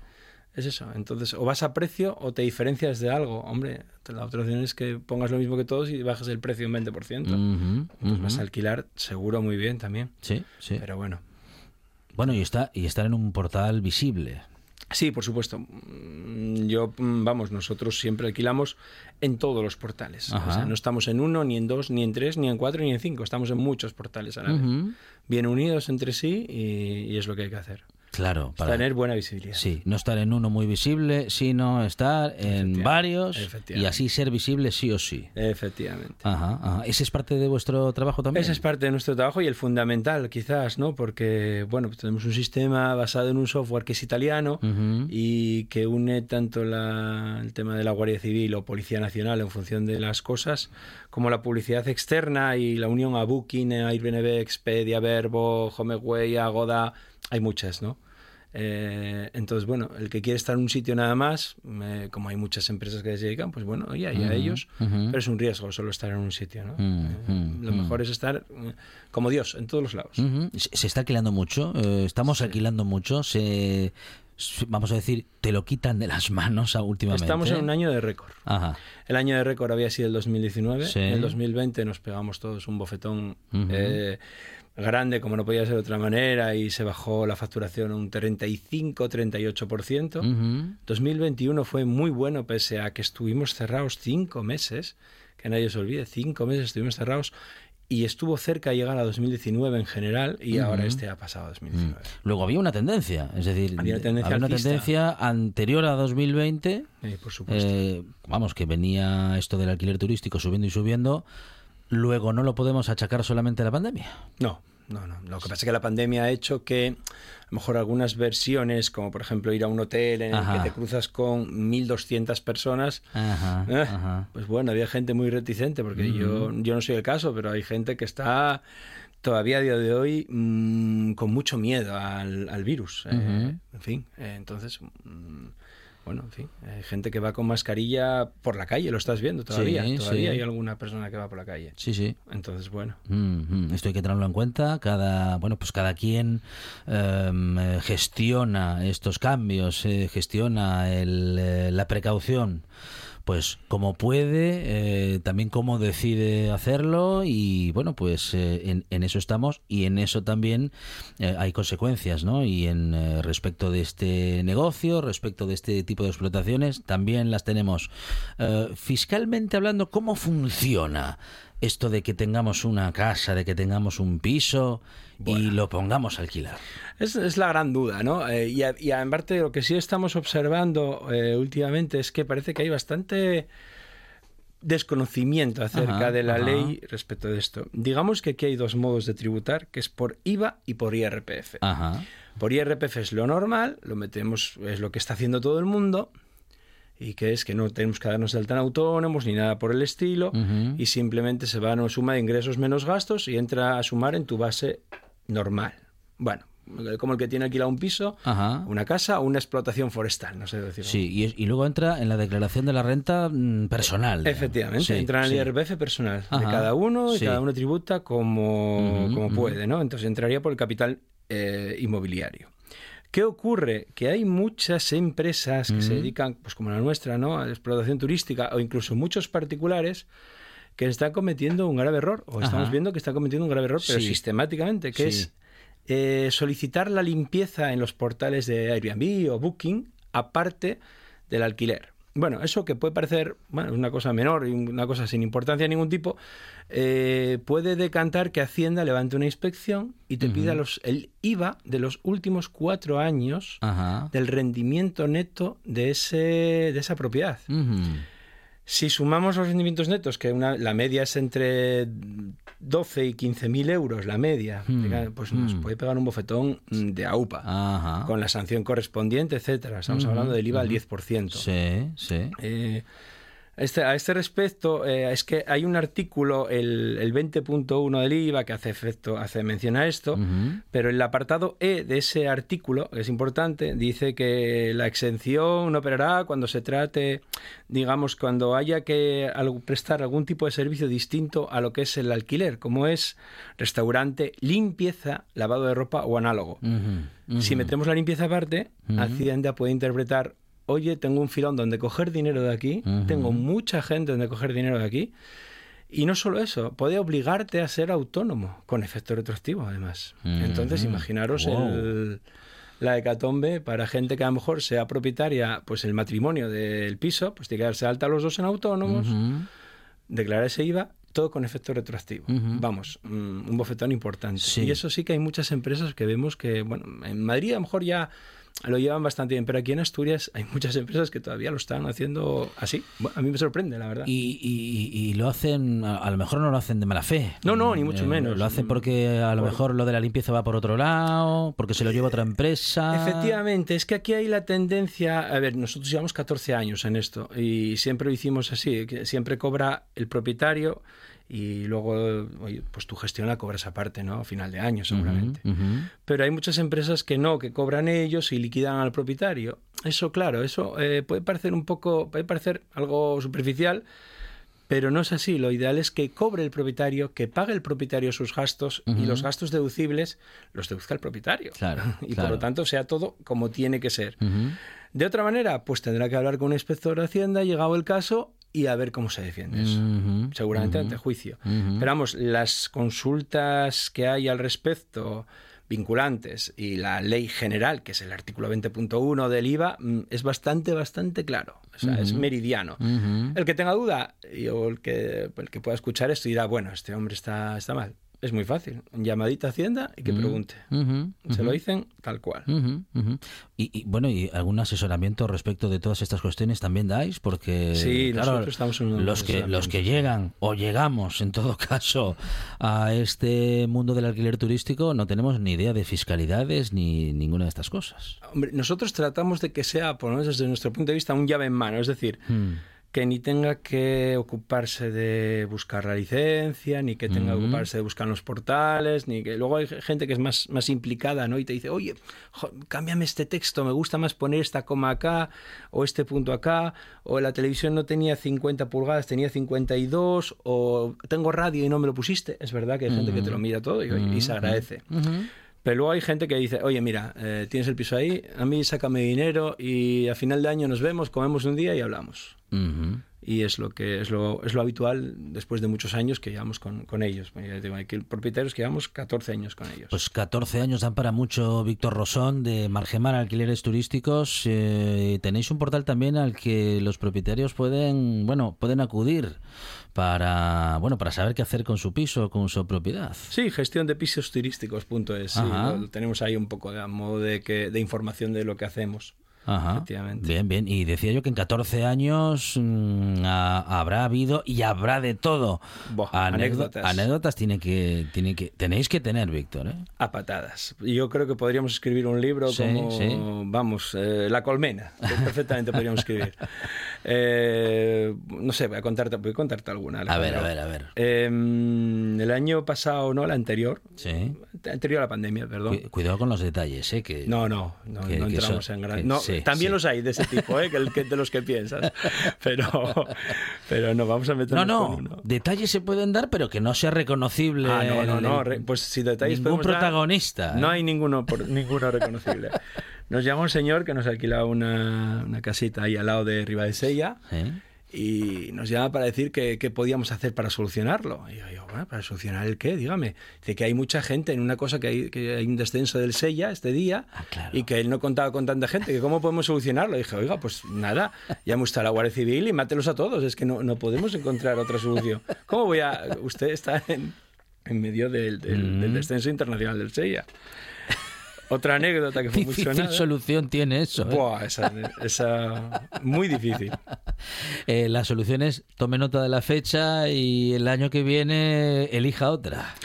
Es eso. Entonces, o vas a precio o te diferencias de algo. Hombre, la otra opción es que pongas lo mismo que todos y bajes el precio un 20%. Ujú, Pues vas a alquilar seguro muy bien también. Sí, sí. Pero bueno. Bueno, y está y estar en un portal visible. Sí, por supuesto. Mm, Yo, mm, vamos, nosotros siempre alquilamos en todos los portales. O Ajá. sea, no estamos en uno, ni en dos, ni en tres, ni en cuatro, ni en cinco. Estamos en muchos portales a la vez. Bien unidos entre sí y, y es lo que hay que hacer. Claro, para Tener buena visibilidad. Sí, no estar en uno muy visible, sino estar en varios y así ser visible sí o sí. Efectivamente. Ajá, ajá. ¿Ese es parte de vuestro trabajo también? Esa es parte de nuestro trabajo y el fundamental, quizás, ¿no? Porque, bueno, pues tenemos un sistema basado en un software que es italiano Ujú. y que une tanto la- el tema de la Guardia Civil o Policía Nacional en función de las cosas, como la publicidad externa y la unión a Booking, a Airbnb, Expedia, Verbo, HomeAway, Agoda, hay muchas, ¿no? Eh, entonces, bueno, el que quiere estar en un sitio nada más, eh, como hay muchas empresas que se dedican, pues bueno, oye, y a ellos, pero es un riesgo solo estar en un sitio, ¿no? Eh, lo mejor es estar eh, como Dios, en todos los lados. Se se está alquilando mucho, estamos alquilando mucho, se, vamos a decir, te lo quitan de las manos ah, últimamente. Estamos en un año de récord. Ajá. El año de récord había sido el 2019. Sí. En el 2020 nos pegamos todos un bofetón eh, grande, como no podía ser de otra manera, y se bajó la facturación un 35-38%. Ujú. 2021 fue muy bueno, pese a que estuvimos cerrados cinco meses, que nadie se olvide, cinco meses estuvimos cerrados, y estuvo cerca de llegar a 2019 en general, y ahora este ha pasado a 2019. Luego había una tendencia, es decir, Había una tendencia una alcista. tendencia anterior a 2020, Eh, por supuesto. eh, vamos, que venía esto del alquiler turístico subiendo y subiendo, luego no lo podemos achacar solamente a la pandemia. No, no, no. Lo que pasa es que la pandemia ha hecho que a lo mejor algunas versiones, como por ejemplo ir a un hotel en el Ajá. que te cruzas con 1.200 personas, Ajá, eh, ajá. pues bueno, había gente muy reticente, porque yo, yo no soy el caso, pero hay gente que está todavía a día de hoy mm, con mucho miedo al, al virus. eh. En fin, eh, entonces... mm, bueno, en fin, hay gente que va con mascarilla por la calle, lo estás viendo todavía. Sí, todavía sí. hay alguna persona que va por la calle. Sí, sí. Entonces, bueno. Mm, Esto hay que tenerlo en cuenta. Cada, bueno, pues cada quien em, eh, gestiona estos cambios, eh, gestiona el, eh, la precaución, pues como puede, eh, también como decide hacerlo y bueno, pues eh, en, en eso estamos y en eso también eh, hay consecuencias, ¿no? Y en eh, respecto de este negocio, respecto de este tipo de explotaciones, también las tenemos. Eh, fiscalmente hablando, ¿cómo funciona? Esto de que tengamos una casa, de que tengamos un piso y lo pongamos a alquilar. Es, es la gran duda, ¿no? Eh, y, a- y en parte lo que sí estamos observando eh, últimamente es que parece que hay bastante desconocimiento acerca Ajá, de la ajá. ley respecto de esto. Digamos que aquí hay dos modos de tributar, que es por IVA y por IRPF. Ajá. Por IRPF es lo normal, lo metemos, es lo que está haciendo todo el mundo, y que es que no tenemos que darnos de alta en autónomos ni nada por el estilo, y simplemente se va a una suma de ingresos menos gastos y entra a sumar en tu base normal. Bueno, como el que tiene alquilado un piso, Ajá. una casa o una explotación forestal, no sé decirlo. Sí, y, y luego entra en la declaración de la renta mm, personal. Efectivamente, Sí, entra en el sí. IRPF personal de cada uno y sí. cada uno tributa como, como puede, ¿no? Entonces entraría por el capital eh, inmobiliario. ¿Qué ocurre? Que hay muchas empresas que se dedican, pues como la nuestra, ¿no? A la explotación turística o incluso muchos particulares que están cometiendo un grave error o estamos viendo que están cometiendo un grave error, pero Sí. sistemáticamente, que Sí. es eh, solicitar la limpieza en los portales de Airbnb o Booking aparte del alquiler. Bueno, eso que puede parecer bueno, una cosa menor y una cosa sin importancia de ningún tipo, eh, puede decantar que Hacienda levante una inspección y te pida los, el IVA de los últimos cuatro años Ajá. del rendimiento neto de, ese, de esa propiedad. Ujú. Si sumamos los rendimientos netos, que una, la media es entre 12 y 15 mil euros, la media, Hmm, pues nos hmm. puede pegar un bofetón de AUPA, Ajá. con la sanción correspondiente, etcétera. Estamos Ujú, hablando del IVA al ujú. 10%. Sí, sí. Eh, este, a este respecto, eh, es que hay un artículo, el, el 20.1 del IVA, que hace efecto, hace mención a esto, pero el apartado E de ese artículo, que es importante, dice que la exención operará cuando se trate, digamos, cuando haya que prestar algún tipo de servicio distinto a lo que es el alquiler, como es restaurante, limpieza, lavado de ropa o análogo. Si metemos la limpieza aparte. Hacienda puede interpretar, oye, tengo un filón donde coger dinero de aquí, Ujú. tengo mucha gente donde coger dinero de aquí, y no solo eso, puede obligarte a ser autónomo, con efecto retroactivo además. Entonces, Ujú. imaginaros Wow. el- la hecatombe para gente que a lo mejor sea propietaria, pues el matrimonio del piso, pues tiene que darse alta los dos en autónomos, Ujú. declarar ese IVA, todo con efecto retroactivo. Ujú. Vamos, mm, un bofetón importante. Sí. Y eso sí que hay muchas empresas que vemos que, bueno, en Madrid a lo mejor ya lo llevan bastante bien, pero aquí en Asturias hay muchas empresas que todavía lo están haciendo así. A mí me sorprende, la verdad. Y, y- y lo hacen, a lo mejor no lo hacen de mala fe. No, no, ni mucho Eh, menos. Lo hacen porque a lo Por- mejor lo de la limpieza va por otro lado, porque se lo lleva otra empresa. Efectivamente, es que aquí hay la tendencia, a ver, nosotros llevamos 14 años en esto y siempre lo hicimos así, que siempre cobra el propietario y luego, oye, pues tu gestión la cobras aparte, ¿no? A final de año seguramente. Pero hay muchas empresas que no, que cobran ellos y liquidan al propietario. Eso, claro, eso eh, puede parecer un poco, puede parecer algo superficial, pero no es así. Lo ideal es que cobre el propietario, que pague el propietario sus gastos y los gastos deducibles los deduzca el propietario. Claro, y por lo tanto sea todo como tiene que ser. De otra manera, pues tendrá que hablar con un inspector de Hacienda, llegado el caso, y a ver cómo se defiende eso. Seguramente ante juicio. Pero vamos, las consultas que hay al respecto vinculantes y la ley general, que es el artículo 20.1 del IVA, mm, es bastante, bastante claro. O sea, es meridiano. El que tenga duda o el que, el que pueda escuchar esto dirá, bueno, este hombre está, está mal. Es muy fácil. Llamadita a Hacienda y que Ujú, pregunte. Se lo dicen tal cual. Y, y, bueno, ¿y algún asesoramiento respecto de todas estas cuestiones también dais? Porque Sí, claro, nosotros estamos en los que los que llegan o llegamos en todo caso a este mundo del alquiler turístico no tenemos ni idea de fiscalidades ni ninguna de estas cosas. Hombre, nosotros tratamos de que sea, por lo menos desde nuestro punto de vista, un llave en mano. Es decir, Hmm. Que ni tenga que ocuparse de buscar la licencia, ni que tenga que ocuparse de buscar los portales, ni que luego hay gente que es más, más implicada, ¿no? Y te dice, oye, jo, cámbiame este texto, me gusta más poner esta coma acá, o este punto acá, o la televisión no tenía 50 pulgadas, tenía 52, o tengo radio y no me lo pusiste. Es verdad que hay gente que te lo mira todo y, y se agradece. Pero luego hay gente que dice, oye, mira, eh, tienes el piso ahí, a mí sácame dinero y a final de año nos vemos, comemos un día y hablamos. Y es lo que es lo, es lo habitual después de muchos años que llevamos con, con ellos. Digo, hay que- propietarios que llevamos 14 años con ellos. Pues 14 años dan para mucho, Víctor Rosón, de Margemar Alquileres Turísticos. Eh, tenéis un portal también al que los propietarios pueden, bueno, pueden acudir para, bueno, para saber qué hacer con su piso, con su propiedad. Sí, gestión de pisos turísticos.es. Sí, lo- tenemos ahí un poco de, a modo de, que, de información de lo que hacemos. Ajá. Efectivamente. Bien, bien. Y decía yo que en 14 años mm, ha- habrá habido y habrá de todo. Anécdo- anécdotas. Anécdotas tiene que, tiene que, tenéis que tener, Víctor. ¿eh? A patadas. Yo creo que podríamos escribir un libro Sí, como, sí. vamos, eh, La colmena. Perfectamente podríamos escribir. Eh, no sé, voy a contarte, voy a contarte alguna. A ver, a ver, a ver. Eh, el año pasado, no, el anterior. Sí. Anterior a la pandemia, perdón. Cu- Cuidado con los detalles, ¿eh? Que... No, no, no, que- no entramos son- en gran... que- No, sí, también sí. los hay de ese tipo, ¿eh? que, el de los que piensas. Pero, pero no, vamos a No, meternos no, con uno. detalles se pueden dar, pero que no sea reconocible. Ah, no, no, el- no. re- Pues si detalles Ningún podemos dar, protagonista. No ¿eh? hay ninguno, por, ninguno reconocible. Nos llama un señor que nos alquilaba una, una casita ahí al lado de Ribadesella ¿Eh? y nos llama para decir que qué podíamos hacer para solucionarlo. Y yo digo, bueno, ¿para solucionar el qué? Dígame. Dice que hay mucha gente en una cosa que hay, que hay un descenso del Sella este día Ah, claro. y que él no contaba con tanta gente. que ¿Cómo podemos solucionarlo? Y dije, oiga, pues nada, llame usted a la Guardia Civil y mátelos a todos. Es que no, no podemos encontrar otra solución. ¿Cómo voy a...? Usted está en, en medio del, del- del Mm. descenso internacional del Sella. Otra anécdota que fue muy Difícil sonada. solución tiene eso. ¿eh? Buah, esa, esa- muy difícil. Eh, la solución es tome nota de la fecha y el año que viene elija otra.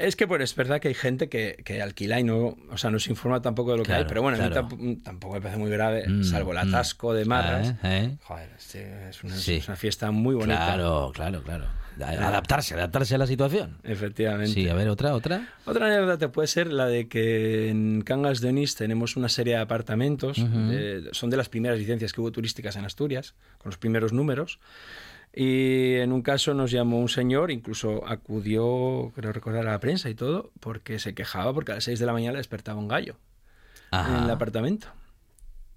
Es que bueno, es verdad que hay gente que, que alquila y no, o sea, no se informa tampoco de lo que hay, pero bueno, a mí claro. tamp- tampoco me parece muy grave, Mm, salvo el mm. atasco de marras. Ah, ¿eh? Joder, este es una, Sí. es una fiesta muy bonita. Claro, claro, claro. Adaptarse, adaptarse a la situación. Efectivamente. Sí, a ver, otra, otra. Otra anécdota puede ser la de que en Cangas de Onís tenemos una serie de apartamentos, de- son de las primeras licencias que hubo turísticas en Asturias, con los primeros números. Y en un caso nos llamó un señor, incluso acudió, creo recordar, a la prensa y todo, porque se quejaba porque a las 6 de la mañana despertaba un gallo Ajá. en el apartamento.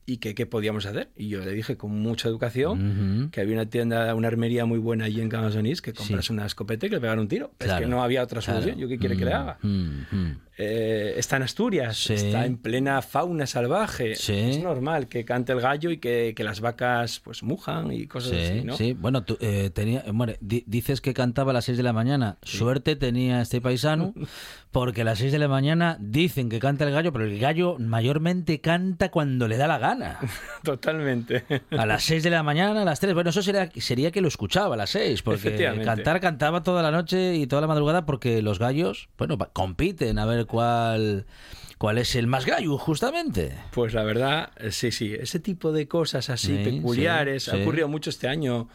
¿Y que qué podíamos hacer? Y yo le dije con mucha educación Ujú. que había una tienda, una armería muy buena allí en Cangas de Onís, que comprase una escopeta y que le pegara un tiro. Es Claro, que no había otra solución. claro. ¿Yo qué quiere que le haga? mm, mm. Eh, está en Asturias, Sí. está en plena fauna salvaje. Sí. Es normal que cante el gallo y que, que las vacas pues mujan y cosas Sí, así, ¿no? sí. Bueno, tú, eh, tenía, bueno, di- dices que cantaba a las 6 de la mañana. Suerte tenía este paisano, porque a las 6 de la mañana dicen que canta el gallo, pero el gallo mayormente canta cuando le da la gana. Totalmente. A las 6 de la mañana, a las 3. Bueno, eso sería, sería que lo escuchaba a las 6, porque cantar cantaba toda la noche y toda la madrugada porque los gallos, bueno, compiten a ver cuál, cuál es el más gallo, justamente. Pues la verdad, eh, sí, sí, ese tipo de cosas así Sí, peculiares sí, ha ocurrido mucho este año.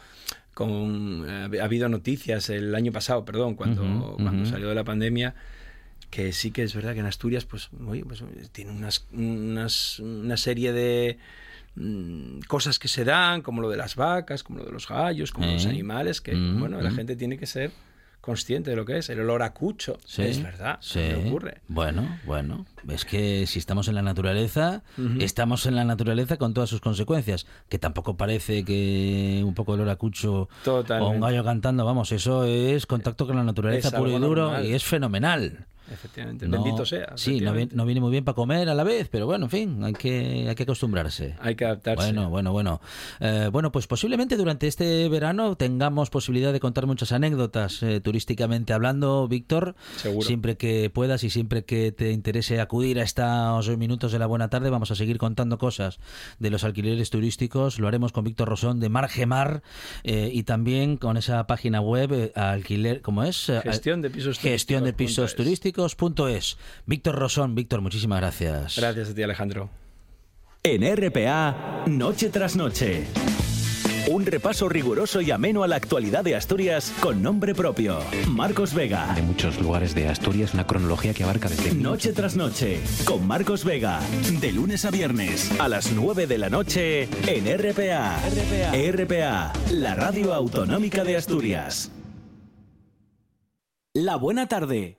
Con, eh, ha habido noticias el año pasado, perdón, cuando, Ujú, cuando ujú. salió de la pandemia, que sí que es verdad que en Asturias, pues, oye, pues tiene unas, unas- una serie de mm, cosas que se dan, como lo de las vacas, como lo de los gallos, como Eh. los animales, que, Mm, bueno, la mm. gente tiene que ser consciente de lo que es. El olor a cucho, Sí, es verdad, sí. ocurre. Bueno, bueno, es que si estamos en la naturaleza, estamos en la naturaleza con todas sus consecuencias, que tampoco parece que un poco de olor a cucho Totalmente. o un gallo cantando, vamos, eso es contacto con la naturaleza Es puro y duro normal. y es fenomenal. Efectivamente, No- bendito sea. Sí, no, vi- efectivamente. no viene muy bien para comer a la vez, pero bueno, en fin, hay que, hay que acostumbrarse. Hay que adaptarse. Bueno, bueno, bueno. Eh, bueno, pues posiblemente durante este verano tengamos posibilidad de contar muchas anécdotas eh, turísticamente hablando, Víctor. Seguro. Siempre que puedas y siempre que te interese acudir a estos minutos de la buena tarde, vamos a seguir contando cosas de los alquileres turísticos. Lo haremos con Víctor Rosón de Margemar eh, y también con esa página web eh, alquiler, ¿cómo es? Gestión de pisos Gestión de pisos turísticos punto es. turísticos.es. Víctor Rosón, Víctor, muchísimas gracias. Gracias a ti, Alejandro. En RPA, noche tras noche. Un repaso riguroso y ameno a la actualidad de Asturias con nombre propio. Marcos Vega. De muchos lugares de Asturias, una cronología que abarca desde... Noche tras noche, con Marcos Vega. De lunes a viernes, a las 9 de la noche, en RPA. RPA, la radio autonómica de Asturias. La buena tarde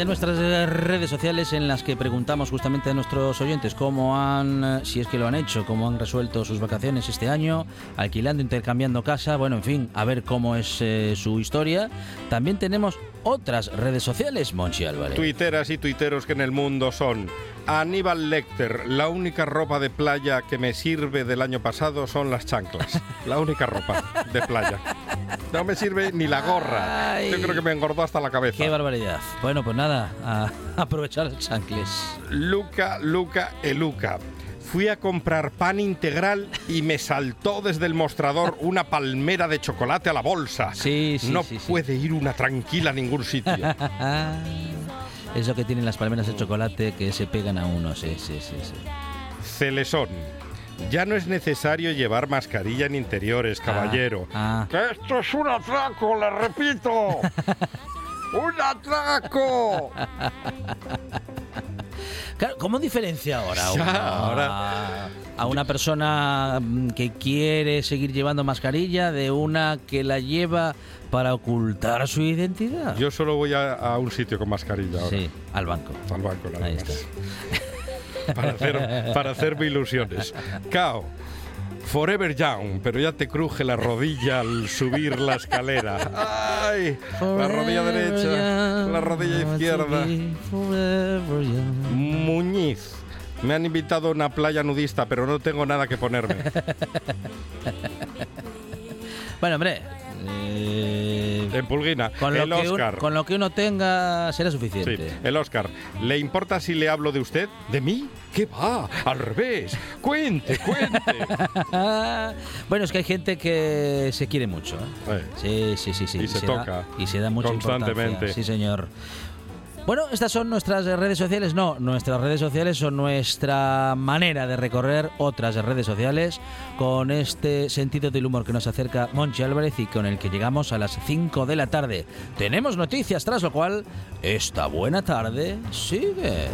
De nuestras eh, redes sociales en las que preguntamos justamente a nuestros oyentes cómo han, eh, si es que lo han hecho, cómo han resuelto sus vacaciones este año, alquilando, intercambiando casa, bueno, en fin, a ver cómo es eh, su historia. También tenemos otras redes sociales, Monchi Álvarez. Tuiteras y tuiteros que en el mundo son Aníbal Lecter. La única ropa de playa que me sirve del año pasado son las chanclas. La única ropa de playa. No me sirve ni la gorra. Yo creo que me engordó hasta la cabeza. Qué barbaridad. Bueno, pues nada, a aprovechar los chancles. Luca, Luca, Eluca. Fui a comprar pan integral y me saltó desde el mostrador una palmera de chocolate a la bolsa. Sí, sí, no sí. puede ir una tranquila a ningún sitio. Eso que tienen las palmeras de chocolate que se pegan a uno, sí, sí, sí. sí. Celesón. Ya no es necesario llevar mascarilla en interiores, caballero. ah. ¡Que esto es un atraco, le repito! ¡Un atraco! Claro, ¿cómo diferencia ahora una, ahora- a una persona mm, que quiere seguir llevando mascarilla de una que la lleva para ocultar su identidad? Yo solo voy a, a un sitio con mascarilla ahora. Sí, al banco. Al banco, nada Ahí está. para, hacer, para hacerme ilusiones. Cao. Forever Young, pero ya te cruje la rodilla al subir la escalera. ¡Ay! La rodilla derecha, la rodilla izquierda. Muñiz. Me han invitado a una playa nudista, pero no tengo nada que ponerme. Bueno, hombre. Eh, En Pulguina. con, lo el que un- Oscar. con lo que uno tenga será Sí, suficiente. el Oscar. ¿Le importa si le hablo de usted? ¿De mí? ¿Qué va? Al revés. Cuente, cuente. bueno, es que hay gente que se quiere mucho. ¿eh? Sí, sí, sí, sí. Y se da- toca y se da mucha constantemente. importancia. Sí, señor. Bueno, estas son nuestras redes sociales. No, nuestras redes sociales son nuestra manera de recorrer otras redes sociales con este sentido del humor que nos acerca Monchi Álvarez y con el que llegamos a las 5 de la tarde. Tenemos noticias, tras lo cual, esta buena tarde sigue.